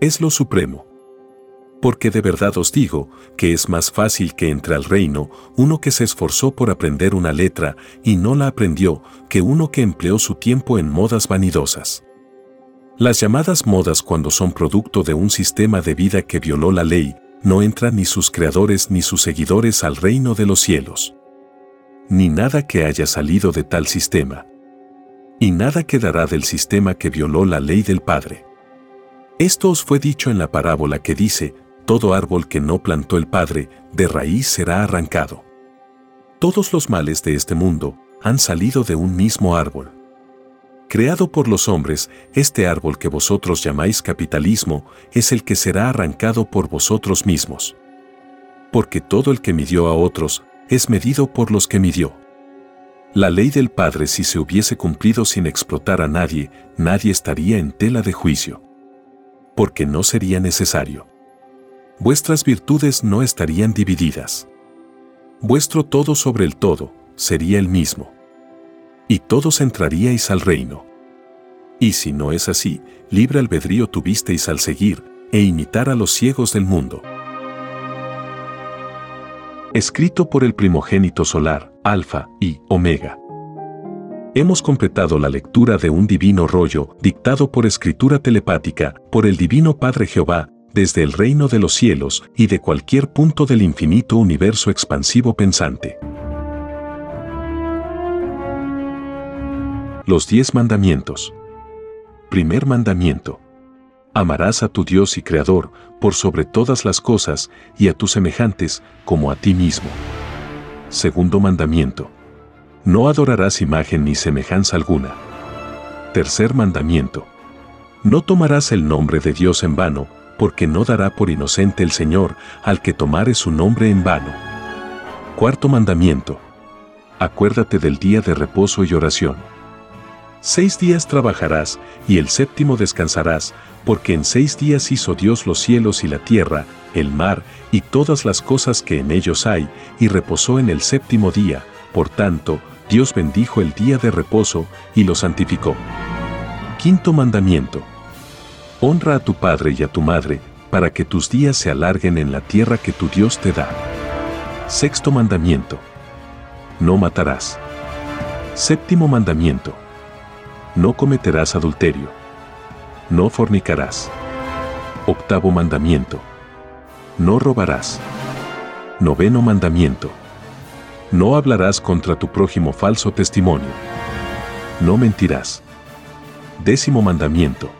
Es lo supremo porque de verdad os digo que es más fácil que entre al reino uno que se esforzó por aprender una letra y no la aprendió que uno que empleó su tiempo en modas vanidosas. Las llamadas modas cuando son producto de un sistema de vida que violó la ley, no entran ni sus creadores ni sus seguidores al reino de los cielos. Ni nada que haya salido de tal sistema. Y nada quedará del sistema que violó la ley del Padre. Esto os fue dicho en la parábola que dice, todo árbol que no plantó el Padre, de raíz será arrancado. Todos los males de este mundo han salido de un mismo árbol. Creado por los hombres, este árbol que vosotros llamáis capitalismo es el que será arrancado por vosotros mismos. Porque todo el que midió a otros es medido por los que midió. La ley del Padre si se hubiese cumplido sin explotar a nadie, nadie estaría en tela de juicio. Porque no sería necesario. Vuestras virtudes no estarían divididas. Vuestro todo sobre el todo sería el mismo. Y todos entraríais al reino. Y si no es así, libre albedrío tuvisteis al seguir e imitar a los ciegos del mundo. Escrito por el primogénito solar, Alfa y Omega. Hemos completado la lectura de un divino rollo, dictado por escritura telepática, por el Divino Padre Jehová, desde el reino de los cielos y de cualquier punto del infinito universo expansivo pensante. Los diez mandamientos. Primer mandamiento. Amarás a tu Dios y Creador por sobre todas las cosas y a tus semejantes como a ti mismo. Segundo mandamiento. No adorarás imagen ni semejanza alguna. Tercer mandamiento. No tomarás el nombre de Dios en vano, porque no dará por inocente el Señor al que tomare su nombre en vano. Cuarto mandamiento. Acuérdate del día de reposo y oración. Seis días trabajarás y el séptimo descansarás, porque en seis días hizo Dios los cielos y la tierra, el mar y todas las cosas que en ellos hay, y reposó en el séptimo día. Por tanto, Dios bendijo el día de reposo y lo santificó. Quinto mandamiento. Honra a tu padre y a tu madre, para que tus días se alarguen en la tierra que tu Dios te da. Sexto mandamiento. No matarás. Séptimo mandamiento no cometerás adulterio. No fornicarás. Octavo mandamiento. No robarás. Noveno mandamiento. No hablarás contra tu prójimo falso testimonio. No mentirás. Décimo mandamiento.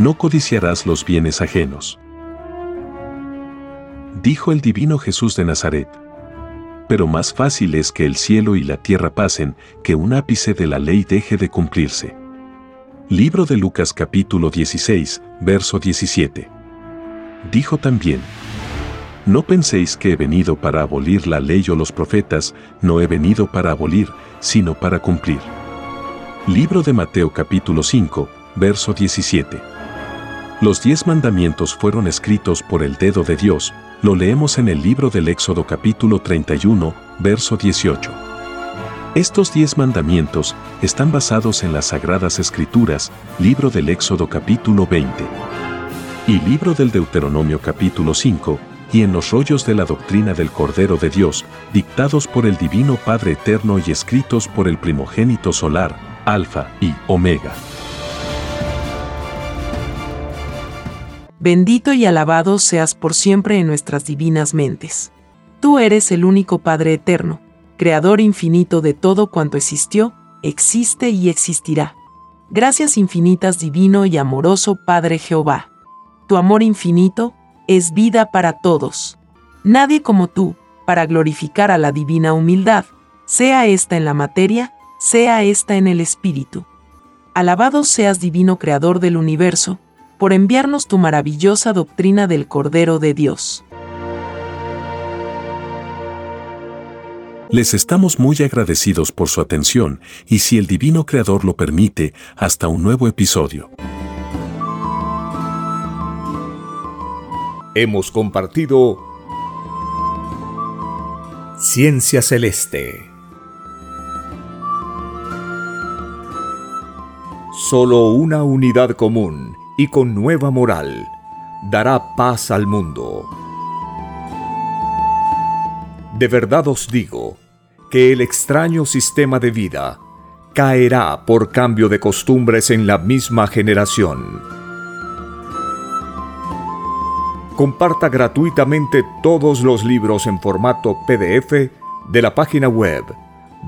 No codiciarás los bienes ajenos. Dijo el divino Jesús de Nazaret pero más fácil es que el cielo y la tierra pasen, que un ápice de la ley deje de cumplirse. Libro de Lucas capítulo 16, verso 17. Dijo también, No penséis que he venido para abolir la ley o los profetas, no he venido para abolir, sino para cumplir. Libro de Mateo capítulo 5, verso 17. Los diez mandamientos fueron escritos por el dedo de Dios, lo leemos en el libro del Éxodo capítulo 31, verso 18. Estos diez mandamientos están basados en las Sagradas Escrituras, libro del Éxodo capítulo 20 y libro del Deuteronomio capítulo 5, y en los rollos de la doctrina del Cordero de Dios, dictados por el Divino Padre Eterno y escritos por el primogénito solar, Alfa y Omega. Bendito y alabado seas por siempre en nuestras divinas mentes. Tú eres el único Padre eterno, Creador infinito de todo cuanto existió, existe y existirá. Gracias infinitas divino y amoroso Padre Jehová. Tu amor infinito es vida para todos. Nadie como tú, para glorificar a la divina humildad, sea esta en la materia, sea esta en el espíritu. Alabado seas divino Creador del universo, por enviarnos tu maravillosa doctrina del Cordero de Dios. Les estamos muy agradecidos por su atención y si el Divino Creador lo permite, hasta un nuevo episodio. Hemos compartido Ciencia Celeste. Solo una unidad común y con nueva moral dará paz al mundo. De verdad os digo que el extraño sistema de vida caerá por cambio de costumbres en la misma generación. Comparta gratuitamente todos los libros en formato PDF de la página web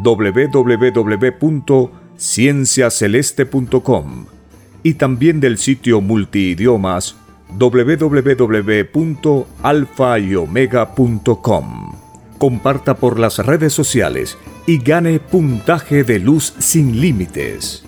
www.cienciaceleste.com y también del sitio multiidiomas www.alfayomega.com. Comparta por las redes sociales y gane puntaje de luz sin límites.